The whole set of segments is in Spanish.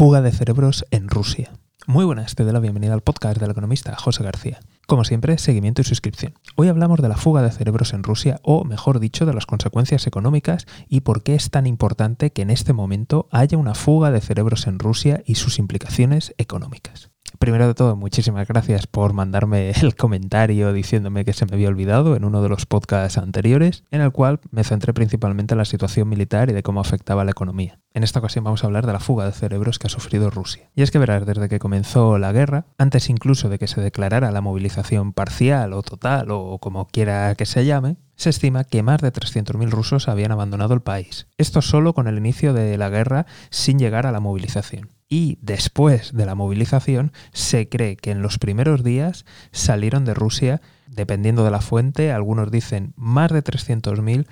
Fuga de cerebros en Rusia. Muy buenas, te doy la bienvenida al podcast del economista José García. Como siempre, seguimiento y suscripción. Hoy hablamos de la fuga de cerebros en Rusia, o mejor dicho, de las consecuencias económicas y por qué es tan importante que en este momento haya una fuga de cerebros en Rusia y sus implicaciones económicas. Primero de todo, muchísimas gracias por mandarme el comentario diciéndome que se me había olvidado en uno de los podcasts anteriores, en el cual me centré principalmente en la situación militar y de cómo afectaba la economía. En esta ocasión vamos a hablar de la fuga de cerebros que ha sufrido Rusia. Y es que verás, desde que comenzó la guerra, antes incluso de que se declarara la movilización parcial o total o como quiera que se llame, se estima que más de 300.000 rusos habían abandonado el país. Esto solo con el inicio de la guerra sin llegar a la movilización y después de la movilización se cree que en los primeros días salieron de Rusia, dependiendo de la fuente, algunos dicen más de 300.000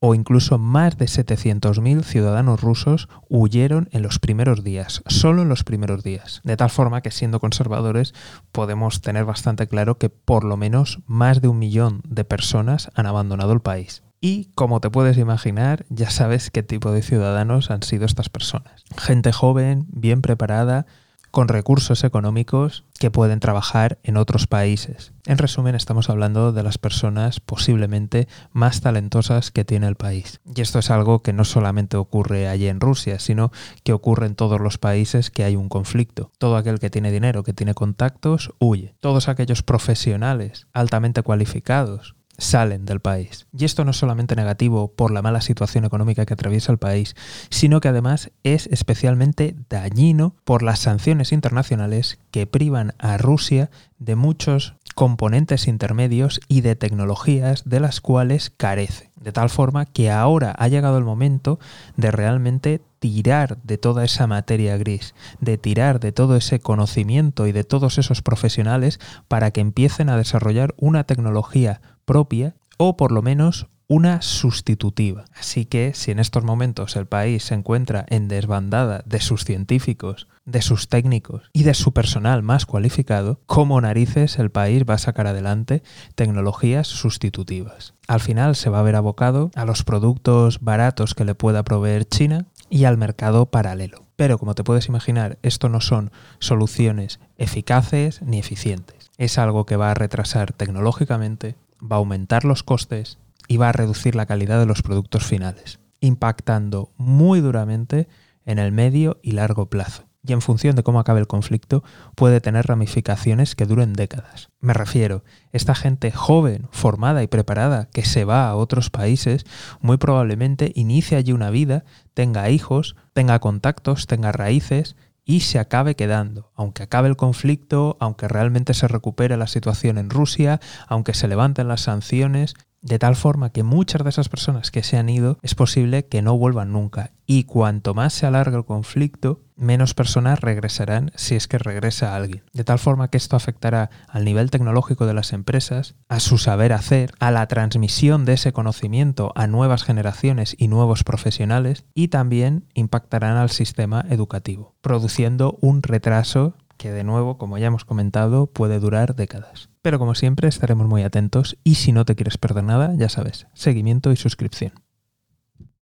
o incluso más de 700.000 ciudadanos rusos huyeron en los primeros días, solo en los primeros días. De tal forma que siendo conservadores podemos tener bastante claro que por lo menos más de un millón de personas han abandonado el país. Y como te puedes imaginar, ya sabes qué tipo de ciudadanos han sido estas personas. Gente joven, bien preparada, con recursos económicos que pueden trabajar en otros países. En resumen, estamos hablando de las personas posiblemente más talentosas que tiene el país. Y esto es algo que no solamente ocurre allí en Rusia, sino que ocurre en todos los países que hay un conflicto. Todo aquel que tiene dinero, que tiene contactos, huye. Todos aquellos profesionales altamente cualificados salen del país. Y esto no es solamente negativo por la mala situación económica que atraviesa el país, sino que además es especialmente dañino por las sanciones internacionales que privan a Rusia de muchos componentes intermedios y de tecnologías de las cuales carece. De tal forma que ahora ha llegado el momento de realmente tirar de toda esa materia gris, de tirar de todo ese conocimiento y de todos esos profesionales para que empiecen a desarrollar una tecnología propia o por lo menos una sustitutiva. Así que si en estos momentos el país se encuentra en desbandada de sus científicos, de sus técnicos y de su personal más cualificado, ¿cómo narices el país va a sacar adelante tecnologías sustitutivas? Al final se va a ver abocado a los productos baratos que le pueda proveer China y al mercado paralelo. Pero como te puedes imaginar, esto no son soluciones eficaces ni eficientes. Es algo que va a retrasar tecnológicamente va a aumentar los costes y va a reducir la calidad de los productos finales, impactando muy duramente en el medio y largo plazo. Y en función de cómo acabe el conflicto, puede tener ramificaciones que duren décadas. Me refiero, esta gente joven, formada y preparada que se va a otros países, muy probablemente inicie allí una vida, tenga hijos, tenga contactos, tenga raíces y se acabe quedando, aunque acabe el conflicto, aunque realmente se recupere la situación en Rusia, aunque se levanten las sanciones, de tal forma que muchas de esas personas que se han ido es posible que no vuelvan nunca. Y cuanto más se alargue el conflicto, menos personas regresarán si es que regresa alguien. De tal forma que esto afectará al nivel tecnológico de las empresas, a su saber hacer, a la transmisión de ese conocimiento a nuevas generaciones y nuevos profesionales y también impactarán al sistema educativo, produciendo un retraso que de nuevo, como ya hemos comentado, puede durar décadas. Pero como siempre estaremos muy atentos y si no te quieres perder nada, ya sabes, seguimiento y suscripción.